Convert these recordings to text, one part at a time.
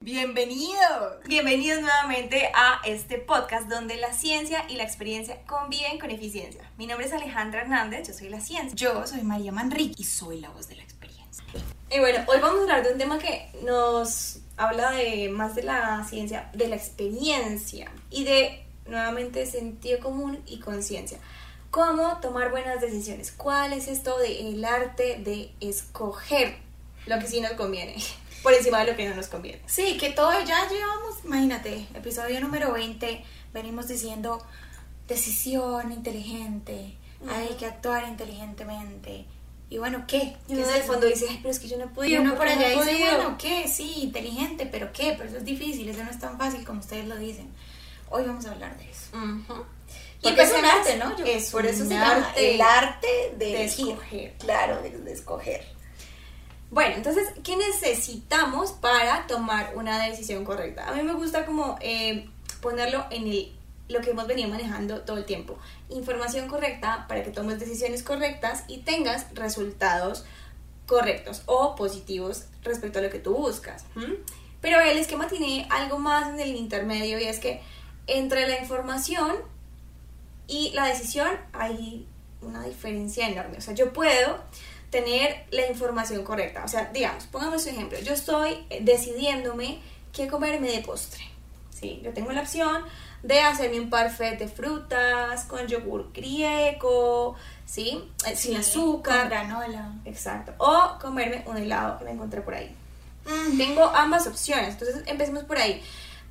Bienvenido, bienvenidos nuevamente a este podcast donde la ciencia y la experiencia conviven con eficiencia. Mi nombre es Alejandra Hernández, yo soy la ciencia. Yo soy María Manrique y soy la voz de la experiencia. Y bueno, hoy vamos a hablar de un tema que nos habla de más de la ciencia, de la experiencia y de nuevamente sentido común y conciencia. ¿Cómo tomar buenas decisiones? ¿Cuál es esto del arte de escoger lo que sí nos conviene? Por encima de lo que no nos conviene. Sí, que todo ya llevamos, imagínate, episodio número 20, venimos diciendo decisión inteligente, hay que actuar inteligentemente. Y bueno, ¿qué? Y uno en el fondo dice, Ay, pero es que yo no he podido. Y uno por allá dice, bueno, ¿qué? Sí, inteligente, pero ¿qué? Pero eso es difícil, eso no es tan fácil como ustedes lo dicen. Hoy vamos a hablar de eso. Y es un arte, ¿no? es por eso se arte, llama el arte de, de escoger. Claro, de, de escoger. Bueno, entonces, ¿qué necesitamos para tomar una decisión correcta? A mí me gusta como eh, ponerlo en el, lo que hemos venido manejando todo el tiempo. Información correcta para que tomes decisiones correctas y tengas resultados correctos o positivos respecto a lo que tú buscas. Pero el esquema tiene algo más en el intermedio y es que entre la información y la decisión hay una diferencia enorme. O sea, yo puedo tener la información correcta. O sea, digamos, pongamos un ejemplo. Yo estoy decidiéndome qué comerme de postre. ¿sí? Yo tengo la opción de hacerme un parfait de frutas con yogur griego, ¿sí? Eh, sin Sí, azúcar. con granola. Exacto. O comerme un helado que me encontré por ahí. Tengo ambas opciones. Entonces, empecemos por ahí.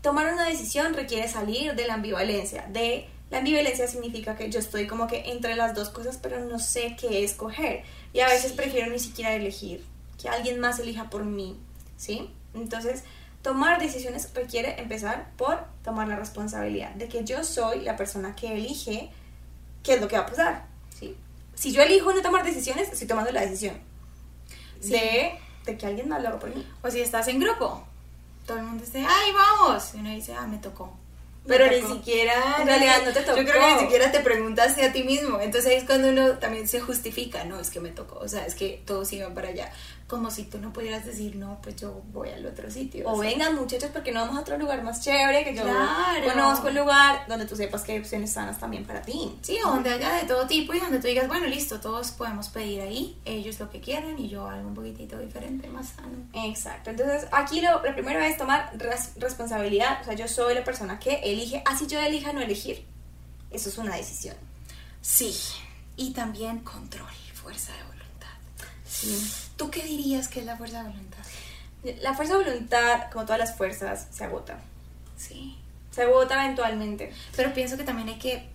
Tomar una decisión requiere salir de la ambivalencia. De la ambivalencia significa que yo estoy como que entre las dos cosas, pero no sé qué escoger. Y a veces Sí. prefiero ni siquiera elegir, que alguien más elija por mí, ¿sí? Entonces, tomar decisiones requiere empezar por tomar la responsabilidad de que yo soy la persona que elige qué es lo que va a pasar, ¿sí? Si yo elijo no tomar decisiones, estoy tomando la decisión Sí. de, de que alguien más lo haga por mí. O si estás en grupo, todo el mundo dice, ¡ay, vamos! Y uno dice, ah, me tocó. Pero ni siquiera, en realidad no te tocó. Yo creo que ni siquiera te preguntaste a ti mismo. Entonces ahí es cuando uno también se justifica, no, es que me tocó, o sea, es que todos iban para allá. Como si tú no pudieras decir, no, pues yo voy al otro sitio. O sea. vengan muchachos porque no vamos a otro lugar más chévere que yo Claro. conozco el lugar donde tú sepas que hay opciones sanas también para ti. Sí, o donde haya de todo tipo y donde tú digas, bueno, listo, todos podemos pedir ahí, ellos lo que quieran y yo algo un poquitito diferente, más sano. Exacto, entonces aquí lo, lo primero es tomar res- responsabilidad, o sea, yo soy la persona que elige, así yo elija no elegir, eso es una decisión. Sí, y también control, fuerza de voluntad. ¿Tú qué dirías que es la fuerza de voluntad? La fuerza de voluntad, como todas las fuerzas, se agota, Sí. se agota eventualmente. Pero pienso que también hay que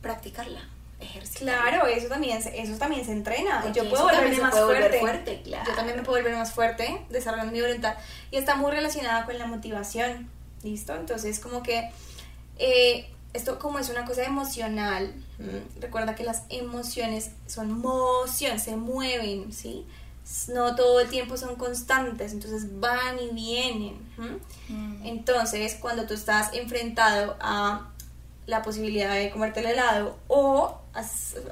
practicarla, ejercitarla. Claro, eso también, se- eso también se entrena. Porque yo puedo volverme más puede volver fuerte. fuerte, claro. Yo también me puedo volver más fuerte desarrollando mi voluntad. Y está muy relacionada con la motivación. ¿Listo? Entonces, como que eh, esto como es una cosa emocional, ¿m? recuerda que las emociones son moción, se mueven, ¿sí? No todo el tiempo son constantes, entonces van y vienen. ¿m? Mm. Entonces, cuando tú estás enfrentado a la posibilidad de comerte el helado o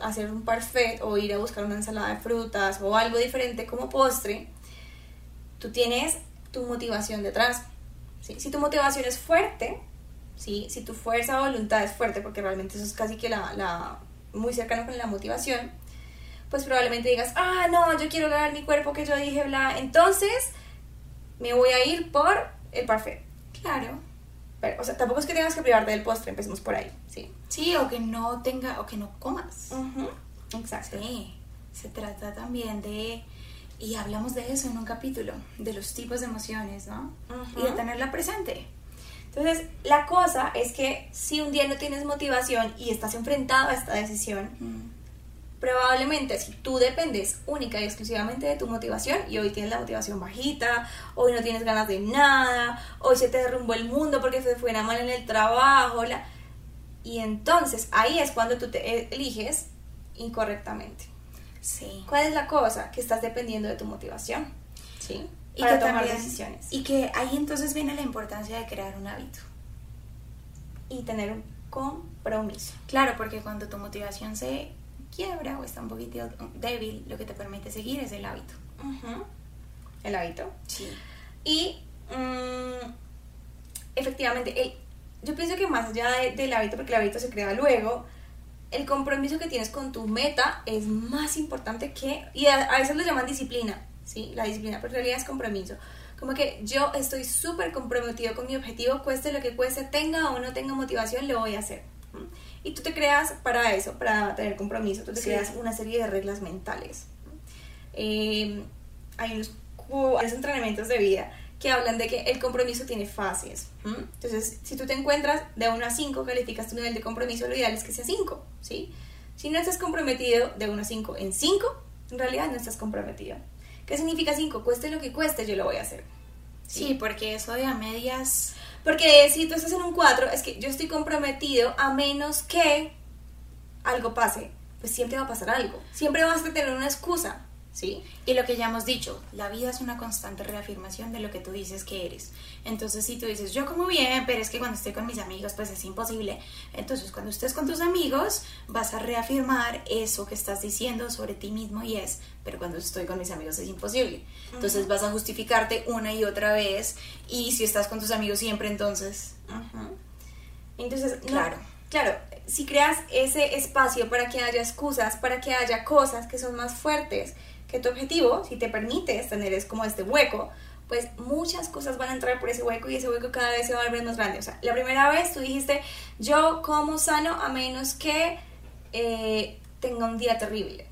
hacer un parfait o ir a buscar una ensalada de frutas o algo diferente como postre, tú tienes tu motivación detrás. ¿sí? Si tu motivación es fuerte, ¿sí? si tu fuerza de voluntad es fuerte, porque realmente eso es casi que la, la- muy cercano con la motivación, pues probablemente digas, ah, no, yo quiero lograr mi cuerpo que yo dije, bla, entonces me voy a ir por el parfait. Claro. Pero, o sea, tampoco es que tengas que privarte del postre, empecemos por ahí, ¿sí? Sí, o que no tenga, o que no comas. Exacto. Sí, se trata también de, y hablamos de eso en un capítulo, de los tipos de emociones, ¿no? Y de tenerla presente. Entonces, la cosa es que si un día no tienes motivación y estás enfrentado a esta decisión, Mm. probablemente si tú dependes única y exclusivamente de tu motivación y hoy tienes la motivación bajita, hoy no tienes ganas de nada, hoy se te derrumbó el mundo porque se fue una mal en el trabajo, la... Y entonces ahí es cuando tú te eliges incorrectamente. Sí. ¿Cuál es la cosa? Que estás dependiendo de tu motivación. ¿Sí? Y Para que tomar también- decisiones. Y que ahí entonces viene la importancia de crear un hábito. Y tener un compromiso. Claro, porque cuando tu motivación se quiebra o está un poquito débil, lo que te permite seguir es el hábito. El hábito. Sí. Y mm, efectivamente, el- yo pienso que más allá de- del hábito, porque el hábito se crea luego, el compromiso que tienes con tu meta es más importante que, y a, a veces lo llaman disciplina, ¿sí? La disciplina, pero en realidad es compromiso. Como que yo estoy súper comprometido con mi objetivo, cueste lo que cueste, tenga o no tenga motivación, lo voy a hacer. Y tú te creas para eso, para tener compromiso, tú te Sí. creas una serie de reglas mentales. Eh, hay unos, entrenamientos de vida que hablan de que el compromiso tiene fases. Entonces, si tú te encuentras de 1 a 5, calificas tu nivel de compromiso, lo ideal es que sea 5, ¿sí? Si no estás comprometido de 1 a 5 en 5, en realidad no estás comprometido. ¿Qué significa 5? Cueste lo que cueste, yo lo voy a hacer. Sí, porque eso de a medias... Porque si tú estás en un 4, es que yo estoy comprometido a menos que algo pase. Pues siempre va a pasar algo. Siempre vas a tener una excusa, ¿sí? Y lo que ya hemos dicho, la vida es una constante reafirmación de lo que tú dices que eres. Entonces, si tú dices, yo como bien, pero es que cuando estoy con mis amigos, pues es imposible. Entonces, cuando estés con tus amigos, vas a reafirmar eso que estás diciendo sobre ti mismo y es, pero cuando estoy con mis amigos es imposible. Entonces, vas a justificarte una y otra vez. Y si estás con tus amigos siempre, entonces... Entonces, no- Claro. claro, si creas ese espacio para que haya excusas, para que haya cosas que son más fuertes que tu objetivo, si te permites tener es como este hueco, pues muchas cosas van a entrar por ese hueco y ese hueco cada vez se va a volver más grande. O sea, la primera vez tú dijiste, yo como sano a menos que eh, tenga un día terrible.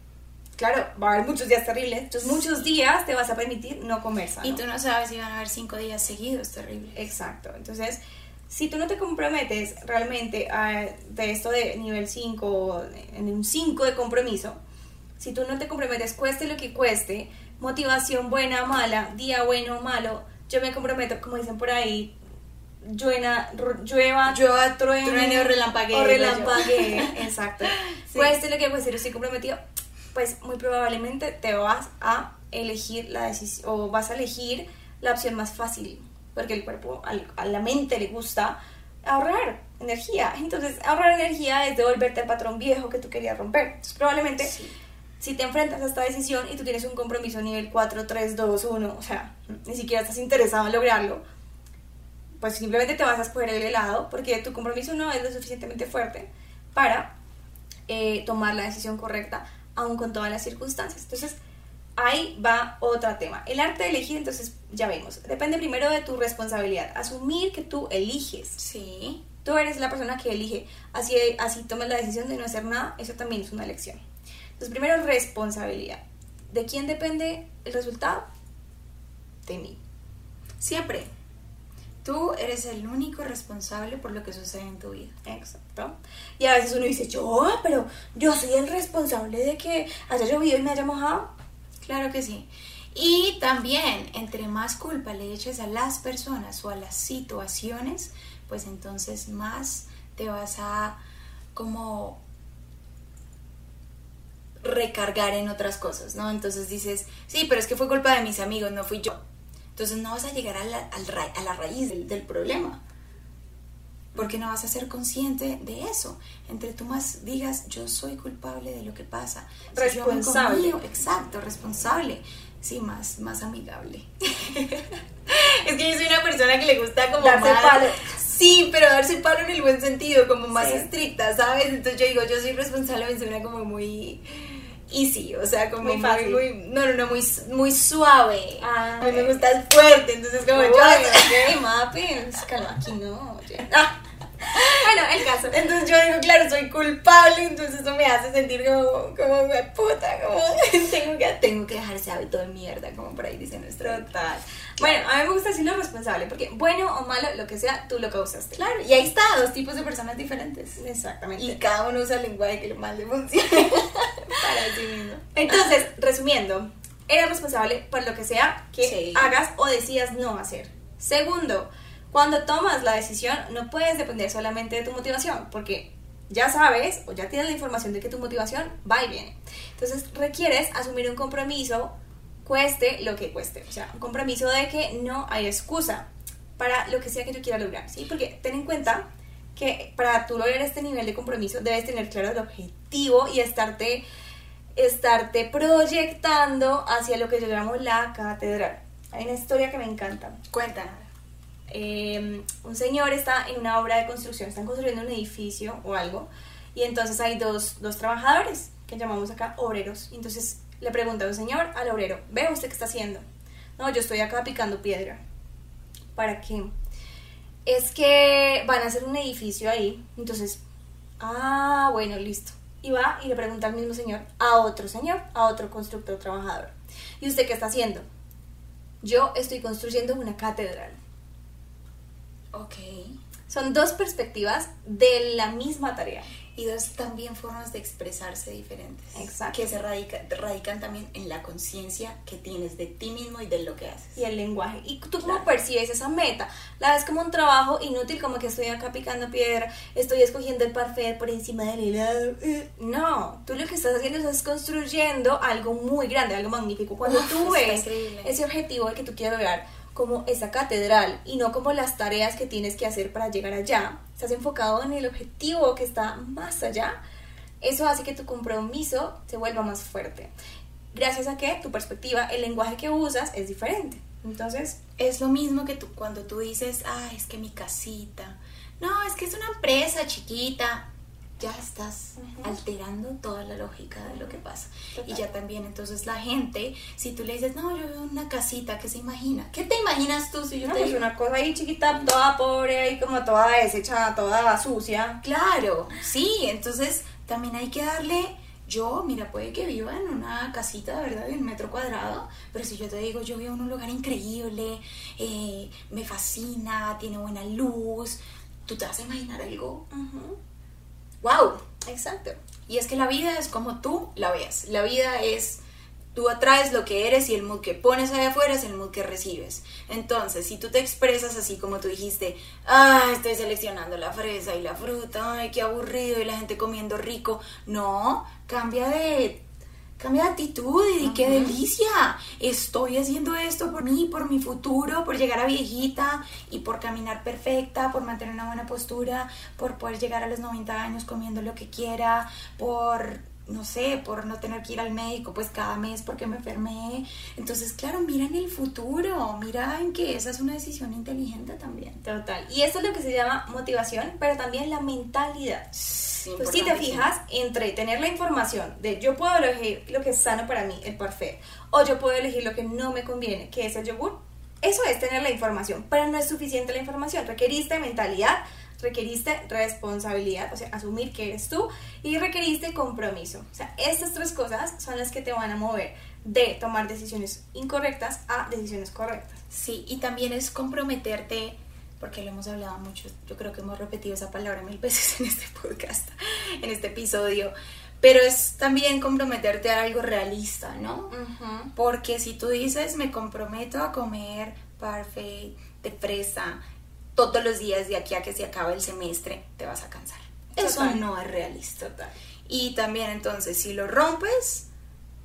Claro, va a haber muchos días terribles, entonces muchos días te vas a permitir no comer sano. Y tú no sabes si van a haber cinco días seguidos terribles. Exacto. Entonces, si tú no te comprometes realmente a- de esto de nivel 5, en un 5 de compromiso, si tú no te comprometes, cueste lo que cueste, motivación buena o mala, día bueno o malo, yo me comprometo, como dicen por ahí, lluena, llueva, Llueva, truene, truene o relampaguee, o relampaguee, exacto. Sí. Cueste lo que cueste, yo estoy comprometido, pues muy probablemente te vas a elegir la decisión, o vas a elegir la opción más fácil, porque el cuerpo, al- a la mente le gusta ahorrar energía. Entonces, ahorrar energía es devolverte al patrón viejo que tú querías romper. Entonces, probablemente, Sí. Si te enfrentas a esta decisión y tú tienes un compromiso nivel 4, 3, 2, 1, o sea, ni siquiera estás interesado en lograrlo, pues simplemente te vas a escoger el helado porque tu compromiso no es lo suficientemente fuerte para eh, tomar la decisión correcta, aun con todas las circunstancias. Entonces, ahí va otro tema. El arte de elegir, entonces, ya vemos, depende primero de tu responsabilidad. Asumir que tú eliges. Sí. Tú eres la persona que elige. Así, así tomes la decisión de no hacer nada, eso también es una elección. Entonces, primero, responsabilidad. ¿De quién depende el resultado? De mí. Siempre. Tú eres el único responsable por lo que sucede en tu vida. Exacto. Y a veces uno dice, yo, pero yo soy el responsable de que haya llovido y me haya mojado. Claro que sí. Y también, entre más culpa le eches a las personas o a las situaciones, pues entonces más te vas a como recargar en otras cosas, ¿no? Entonces dices, sí, pero es que fue culpa de mis amigos, no fui yo. Entonces no vas a llegar a la, a la raíz del, del problema. Porque no vas a ser consciente de eso. Entre tú más digas, yo soy culpable de lo que pasa. Si yo me Responsable. exacto, responsable. Sí, más, más amigable. es que yo soy una persona que le gusta como Darse más- palo. Sí, pero darse palo en el buen sentido, como más Sí. estricta, ¿sabes? Entonces yo digo, yo soy responsable, me suena como muy easy, o sea, como Muy fácil. muy, no, no, no, muy, muy suave. Ah, a mí me gusta fuerte, entonces como Uy, yo... ok, mapi, calma, aquí no, oye. Ah. Bueno, el caso. Entonces yo digo, claro, soy culpable, entonces eso me hace sentir como, como "Hue puta, como tengo que, tengo que dejar ese hábito de mierda, como por ahí dice nuestro Total. Bueno, a mí me gusta decirlo responsable, porque bueno o malo, lo que sea, tú lo causaste. Claro, y ahí está, dos tipos de personas diferentes. Exactamente. Y cada uno usa el lenguaje que más le funcione para sí mismo. Entonces, resumiendo, eres responsable por lo que sea que Sí. hagas o decidas no hacer. Segundo, cuando tomas la decisión, no puedes depender solamente de tu motivación, porque ya sabes o ya tienes la información de que tu motivación va y viene. Entonces requieres asumir un compromiso, cueste lo que cueste. O sea, un compromiso de que no hay excusa para lo que sea que tú quieras lograr, ¿sí? Porque ten en cuenta que para tú lograr este nivel de compromiso debes tener claro el objetivo y estarte, estarte proyectando hacia lo que llamamos la catedral. Hay una historia que me encanta. Cuéntanos. Eh, un señor está en una obra de construcción, están construyendo un edificio o algo, y entonces hay dos, dos trabajadores que llamamos acá obreros. Y entonces le pregunta un señor al obrero, ¿ve usted qué está haciendo? No, yo estoy acá picando piedra. ¿Para qué? Es que van a hacer un edificio ahí. Entonces, ah, bueno, listo. Y va y le pregunta al mismo señor a otro señor, a otro constructor trabajador. ¿Y usted qué está haciendo? Yo estoy construyendo una catedral. Ok. Son dos perspectivas de la misma tarea. Y dos también formas de expresarse diferentes. Exacto. Que se radica, radican también en la conciencia que tienes de ti mismo y de lo que haces. Y el lenguaje. ¿Y tú cómo Claro. percibes esa meta? ¿La ves como un trabajo inútil, como que estoy acá picando piedra, estoy escogiendo el parfait por encima del helado? Eh, No, tú lo que estás haciendo es construyendo algo muy grande, algo magnífico. Cuando Uf, tú ves ese objetivo que tú quieres lograr como esa catedral y no como las tareas que tienes que hacer para llegar allá, estás enfocado en el objetivo que está más allá, eso hace que tu compromiso se vuelva más fuerte. Gracias a que tu perspectiva, el lenguaje que usas es diferente. Entonces, Es lo mismo que tú cuando tú dices, ah, es que mi casita. No, es que es una empresa chiquita. Ya estás alterando toda la lógica de lo que pasa. Total. Y ya también, entonces la gente, si tú le dices, no, yo veo una casita, ¿qué se imagina? ¿Qué te imaginas tú si yo no, te pues una cosa ahí chiquita, toda pobre, ahí como toda deshecha, toda sucia. Claro, sí, entonces también hay que darle, yo, mira, puede que viva en una casita de verdad de un metro cuadrado, pero si yo te digo, yo vivo en un lugar increíble, eh, me fascina, tiene buena luz, tú te vas a imaginar algo, wow. Exacto. Y es que la vida es como tú la veas, la vida es... Tú atraes lo que eres y el mood que pones allá afuera es el mood que recibes. Entonces, si tú te expresas así como tú dijiste, ah, estoy seleccionando la fresa y la fruta, ay, qué aburrido, y la gente comiendo rico. No, cambia de, cambia de actitud y di, qué delicia. Estoy haciendo esto por mí, por mi futuro, por llegar a viejita y por caminar perfecta, por mantener una buena postura, por poder llegar a los 90 años comiendo lo que quiera, por no sé, por no tener que ir al médico pues cada mes porque me enfermé. Entonces, claro, mira en el futuro, mira en que esa es una decisión inteligente también. Total. Y esto es lo que se llama motivación, pero también la mentalidad. Pues si te fijas, entre tener la información de yo puedo elegir lo que es sano para mí, el parfait, o yo puedo elegir lo que no me conviene, que es el yogur, eso es tener la información, pero no es suficiente la información. Requeriste mentalidad, requeriste responsabilidad, o sea, asumir que eres tú, y requeriste compromiso. O sea, estas tres cosas son las que te van a mover de tomar decisiones incorrectas a decisiones correctas. Sí, y también es comprometerte, porque lo hemos hablado mucho, yo creo que hemos repetido esa palabra mil veces en este podcast, en este episodio, pero es también comprometerte a algo realista, ¿no? Porque si tú dices, me comprometo a comer parfait de fresa todos los días de aquí a que se acabe el semestre, te vas a cansar. Eso Total. no es realista. Total. Y también entonces, si lo rompes,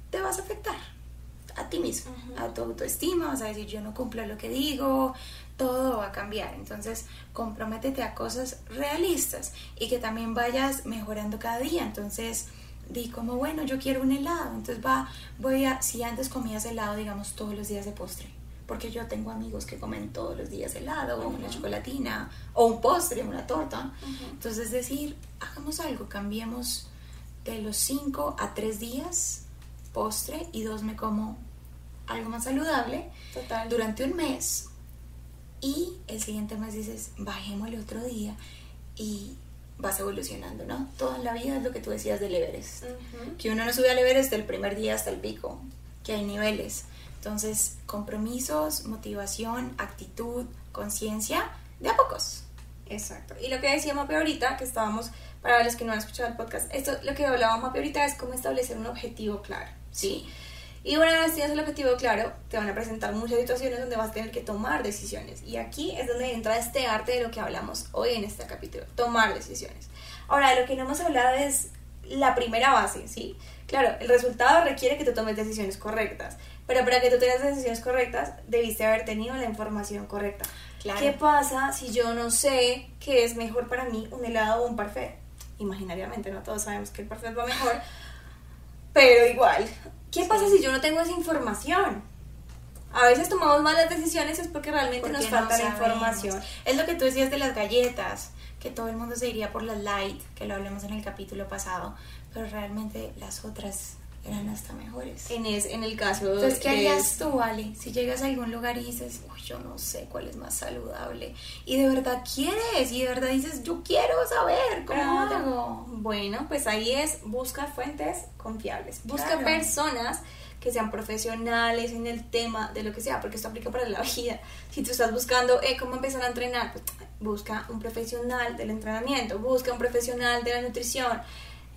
te vas a afectar a ti mismo, a tu autoestima, vas a decir, yo no cumplo lo que digo, todo va a cambiar. Entonces, comprométete a cosas realistas y que también vayas mejorando cada día. Entonces, di como, bueno, yo quiero un helado. Entonces, va, voy a, si antes comías helado, digamos, todos los días de postre. Porque yo tengo amigos que comen todos los días helado, o una chocolatina, o un postre, una torta. Ujú. Entonces, es decir, hagamos algo, cambiemos de los 5 a 3 días postre y dos me como algo más saludable Total. durante un mes y el siguiente mes dices, bajémosle otro día y vas evolucionando, ¿no? Toda la vida es lo que tú decías del Everest. Que uno no sube al Everest del primer día hasta el pico, que hay niveles. Entonces, compromisos, motivación, actitud, conciencia, de a pocos. Exacto. Y lo que decía Mapi ahorita, que estábamos, para los que no han escuchado el podcast, esto, lo que hablaba Mapi ahorita es cómo establecer un objetivo claro. Sí. Y una vez tienes el objetivo claro, te van a presentar muchas situaciones donde vas a tener que tomar decisiones. Y aquí es donde entra este arte de lo que hablamos hoy en este capítulo, tomar decisiones. Ahora, lo que no hemos hablado es la primera base, ¿sí? Claro, el resultado requiere que tú tomes decisiones correctas, pero para que tú tengas decisiones correctas, debiste haber tenido la información correcta. Claro. ¿Qué pasa si yo no sé qué es mejor para mí, un helado o un parfait? Imaginariamente, no todos sabemos que el parfait va mejor, pero igual. ¿Qué pasa si yo no tengo esa información? A veces tomamos malas decisiones es porque realmente Porque nos no falta la información. Es lo que tú decías de las galletas, que todo el mundo se iría por las light, que lo hablamos en el capítulo pasado, pero realmente las otras eran hasta mejores. En, es, en el caso Entonces, ¿qué de- harías tú, Ale? Si llegas a algún lugar y dices, uy, yo no sé cuál es más saludable, y de verdad quieres, y de verdad dices, yo quiero saber, ¿cómo Ah, hago? Bueno, pues ahí es busca fuentes confiables. Busca Claro. personas que sean profesionales en el tema de lo que sea, porque esto aplica para la vida. Si tú estás buscando eh, cómo empezar a entrenar, pues, busca un profesional del entrenamiento, busca un profesional de la nutrición.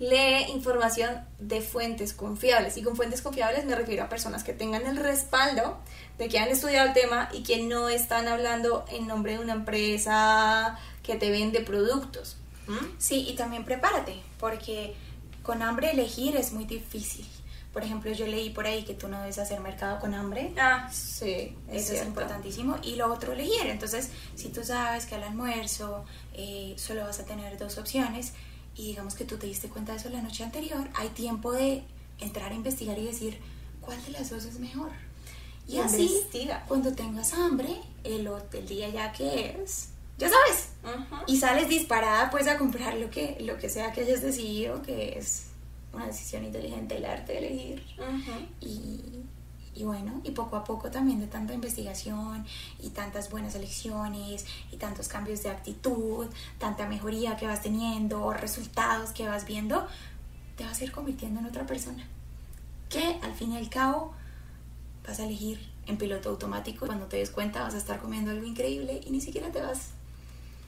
Lee información de fuentes confiables. Y con fuentes confiables me refiero a personas que tengan el respaldo de que han estudiado el tema y que no están hablando en nombre de una empresa que te vende productos. ¿Mm? Sí, y también prepárate, porque con hambre elegir es muy difícil. Por ejemplo, yo leí por ahí que tú no debes hacer mercado con hambre. Ah, sí, es Eso es importantísimo. Y lo otro, elegir. Entonces, si tú sabes que al almuerzo eh, solo vas a tener dos opciones y digamos que tú te diste cuenta de eso la noche anterior, hay tiempo de entrar a investigar y decir cuál de las dos es mejor. Y así, Investiga. cuando tengas hambre, el, el día ya que es, ya sabes. Y sales disparada pues a comprar lo que, lo que sea que hayas decidido, que es una decisión inteligente, el arte de elegir. Ujú. Y, y bueno, y poco a poco también de tanta investigación y tantas buenas elecciones y tantos cambios de actitud, tanta mejoría que vas teniendo, resultados que vas viendo, te vas a ir convirtiendo en otra persona. Que al fin y al cabo vas a elegir en piloto automático. Cuando te des cuenta vas a estar comiendo algo increíble y ni siquiera te vas.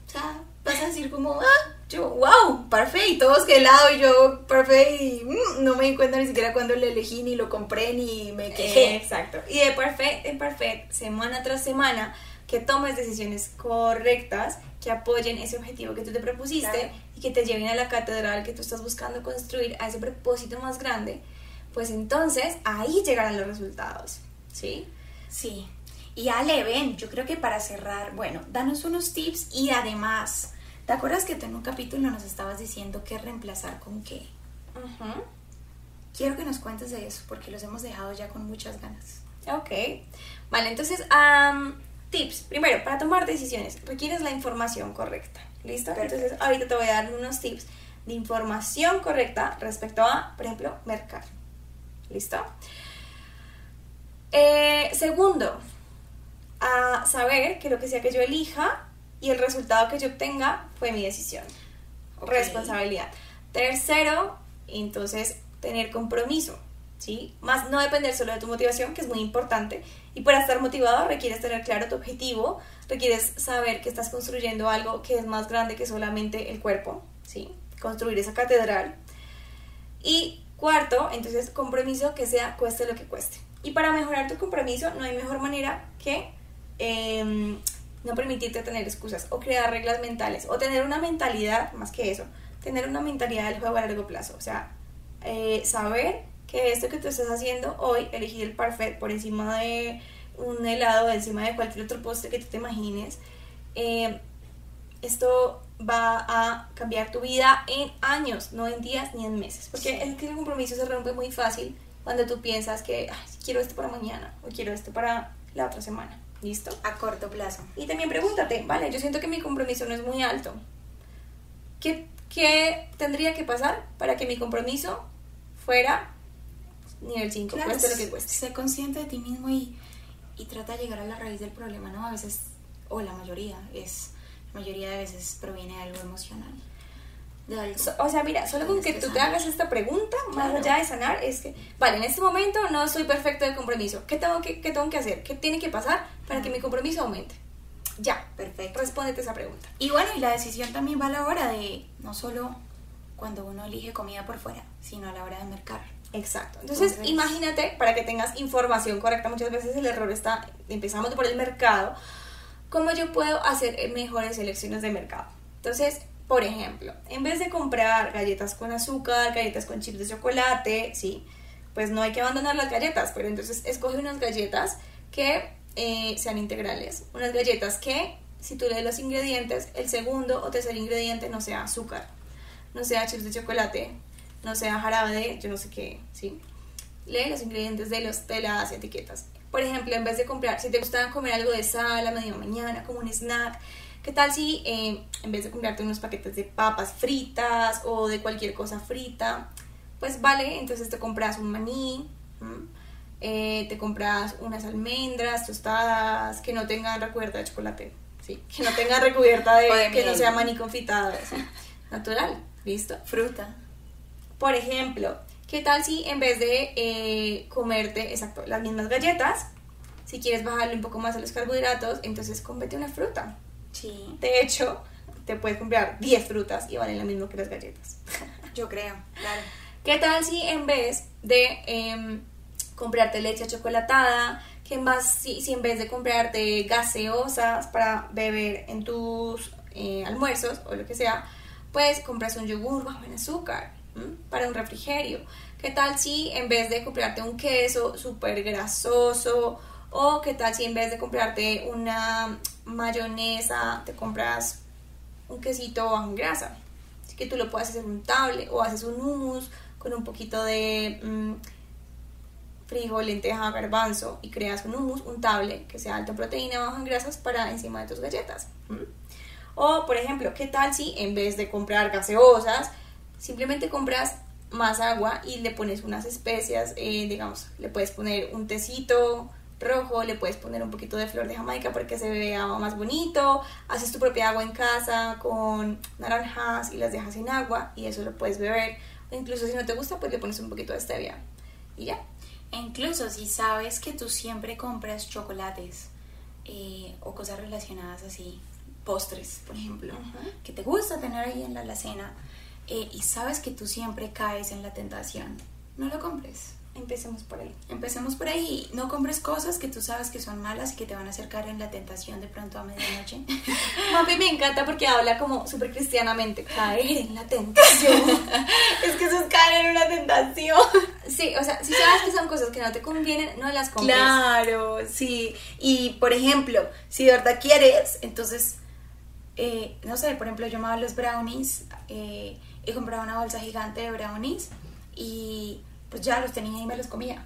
O sea, vas a decir como, ah, yo, wow, parfait, y todos que helado y yo, parfait, y mm, no me di cuenta ni siquiera cuando lo elegí, ni lo compré, ni me quejé. Exacto. Y de perfect en perfect, semana tras semana, que tomes decisiones correctas que apoyen ese objetivo que tú te propusiste Claro. y que te lleven a la catedral que tú estás buscando construir, a ese propósito más grande, pues entonces ahí llegarán los resultados. ¿Sí? Sí. Y Ale, ven, yo creo que para cerrar, bueno, danos unos tips y además, ¿te acuerdas que tú en un capítulo nos estabas diciendo qué reemplazar con qué? Quiero que nos cuentes de eso, porque los hemos dejado ya con muchas ganas. Ok. Vale, entonces, tips. Primero, para tomar decisiones, requieres la información correcta. ¿Listo? Perfecto. Entonces, ahorita te voy a dar unos tips de información correcta respecto a, por ejemplo, mercado. ¿Listo? Eh, segundo, a saber que lo que sea que yo elija y el resultado que yo obtenga fue mi decisión. Responsabilidad. Tercero, entonces, tener compromiso. ¿Sí? Más no depender solo de tu motivación, que es muy importante. Y para estar motivado requieres tener claro tu objetivo, requieres saber que estás construyendo algo que es más grande que solamente el cuerpo, ¿sí? Construir esa catedral. Y cuarto, entonces, compromiso que sea cueste lo que cueste. Y para mejorar tu compromiso no hay mejor manera que em, no permitirte tener excusas o crear reglas mentales o tener una mentalidad, más que eso, tener una mentalidad del juego a largo plazo. O sea, eh, saber que esto que tú estás haciendo hoy, elegir el parfait por encima de un helado, encima de cualquier otro postre que tú te imagines, eh, esto va a cambiar tu vida en años, no en días ni en meses. Porque que el compromiso se rompe muy fácil cuando tú piensas que "Ay, quiero esto para mañana o quiero esto para la otra semana. ¿Listo? A corto plazo. Y también pregúntate, vale, yo siento que mi compromiso no es muy alto. ¿Qué, qué tendría que pasar para que mi compromiso fuera nivel 5? Claro, cueste lo que cueste. Sé consciente de ti mismo y, y trata de llegar a la raíz del problema, ¿no? A veces, o la mayoría, es, la mayoría de veces proviene de algo emocional. De algo. So- O sea, mira, solo con que Tienes tú que te sanar. hagas esta pregunta, más Claro. allá de sanar, es que, vale, en este momento no soy perfecto de compromiso. ¿Qué tengo que, qué tengo que hacer? ¿Qué tiene que pasar para que mi compromiso aumente? Ya, Perfecto. respóndete esa pregunta. Y bueno, y la decisión también va a la hora de, no solo cuando uno elige comida por fuera, sino a la hora de mercar. Exacto. Entonces, Entonces- imagínate, para que tengas información correcta, muchas veces el error está, empezamos por el mercado, cómo yo puedo hacer mejores selecciones de mercado. Entonces, por ejemplo, en vez de comprar galletas con azúcar, galletas con chips de chocolate, sí, pues no hay que abandonar las galletas, pero entonces escoge unas galletas que eh, sean integrales, unas galletas que, si tú lees los ingredientes, el segundo o tercer ingrediente no sea azúcar, no sea chips de chocolate, no sea jarabe yo no sé qué, ¿sí? Lee los ingredientes de, los, de las etiquetas. Por ejemplo, en vez de comprar, si te gusta comer algo de sal a media mañana, como un snack, ¿qué tal si eh, en vez de comprarte unos paquetes de papas fritas o de cualquier cosa frita, pues vale, entonces te compras un maní. Eh, te compras unas almendras tostadas que no tengan recubierta de chocolate, ¿sí? Que no tengan recubierta de, que no sea maní confitado, ¿sí? Natural, ¿listo? Fruta. Por ejemplo, ¿qué tal si en vez de eh, comerte, exacto, las mismas galletas, si quieres bajarle un poco más a los carbohidratos, entonces cómete una fruta? Sí, De hecho, te puedes comprar 10 frutas y valen lo mismo que las galletas. yo creo, claro. ¿Qué tal si en vez de em, comprarte leche chocolatada, que vez, si, si en vez de comprarte gaseosas para beber en tus eh, almuerzos o lo que sea, pues compras un yogur bajo en azúcar ¿m? para un refrigerio? ¿Qué tal si en vez de comprarte un queso súper grasoso o qué tal si en vez de comprarte una mayonesa te compras un quesito bajo en grasa? Así que tú lo puedes hacer untable o haces un hummus con un poquito de mm, frijol, lenteja, garbanzo y creas un hummus untable que sea alto en proteína, bajo en grasas para encima de tus galletas. O, por ejemplo, ¿qué tal si en vez de comprar gaseosas, simplemente compras más agua y le pones unas especias, eh, digamos, le puedes poner un tecito rojo, le puedes poner un poquito de flor de jamaica para que se vea más bonito, haces tu propia agua en casa con naranjas y las dejas en agua y eso lo puedes beber, o incluso si no te gusta, pues le pones un poquito de stevia y ya. E incluso si sabes que tú siempre compras chocolates eh, o cosas relacionadas así, postres, por ejemplo, Ujú. que te gusta tener ahí en la alacena eh, y sabes que tú siempre caes en la tentación, no lo compres. Empecemos por ahí. Empecemos por ahí. No compres cosas que tú sabes que son malas y que te van a acercar en la tentación de pronto a medianoche. Mami me encanta porque habla como súper cristianamente, caer en la tentación. es que eso es caer en una tentación. Sí, o sea, si sabes que son cosas que no te convienen, no las compres. Claro, sí. Y por ejemplo, si de verdad quieres, entonces, eh, no sé, por ejemplo, yo amaba los brownies eh, y compraba una bolsa gigante de brownies y pues ya los tenía y me los comía.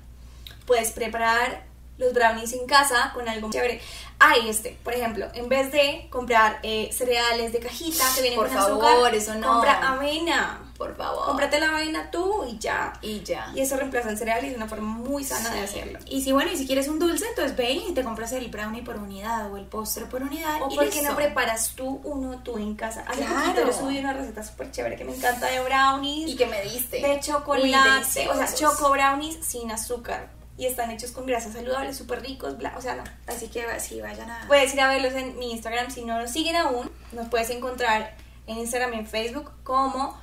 Puedes preparar los brownies en casa con algo chévere. Ay, este, por ejemplo, en vez de comprar eh, cereales de cajita que vienen Por con favor, azúcar, eso no. compra avena. Por favor. Cómprate la avena tú y ya. Y ya. Y eso reemplaza el cereal y es una forma muy sana de hacerlo. Y si bueno, y si quieres un dulce, entonces ve y te compras el brownie por unidad o el postre por unidad. O y por qué listo. no preparas tú uno tú en casa. Hace Claro. yo subí una receta súper chévere que me encanta de brownies. Y que me diste. de Uy, chocolate, o sea, choco brownies sin azúcar. Y están hechos con grasas saludables, súper ricos, bla, o sea, no. Así que sí, vayan a. Puedes ir a verlos en mi Instagram, si no nos siguen aún, nos puedes encontrar en Instagram y en Facebook como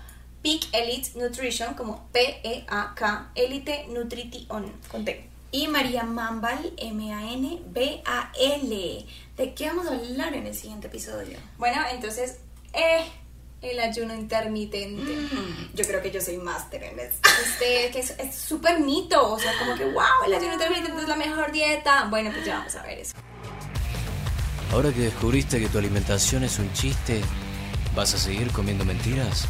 Peak Elite Nutrition, como P-E-A-K, Elite Nutrition, con T. Y María Mambal, M-A-N-B-A-L. ¿De qué vamos a hablar en el siguiente episodio? Bueno, entonces, eh, el ayuno intermitente. Mm, Yo creo que yo soy máster en eso. Este, que es es súper mito, o sea, como que, wow, el ayuno intermitente es la mejor dieta. Bueno, pues ya vamos a ver eso. Ahora que descubriste que tu alimentación es un chiste, ¿vas a seguir comiendo mentiras?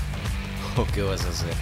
¿O qué vas a hacer?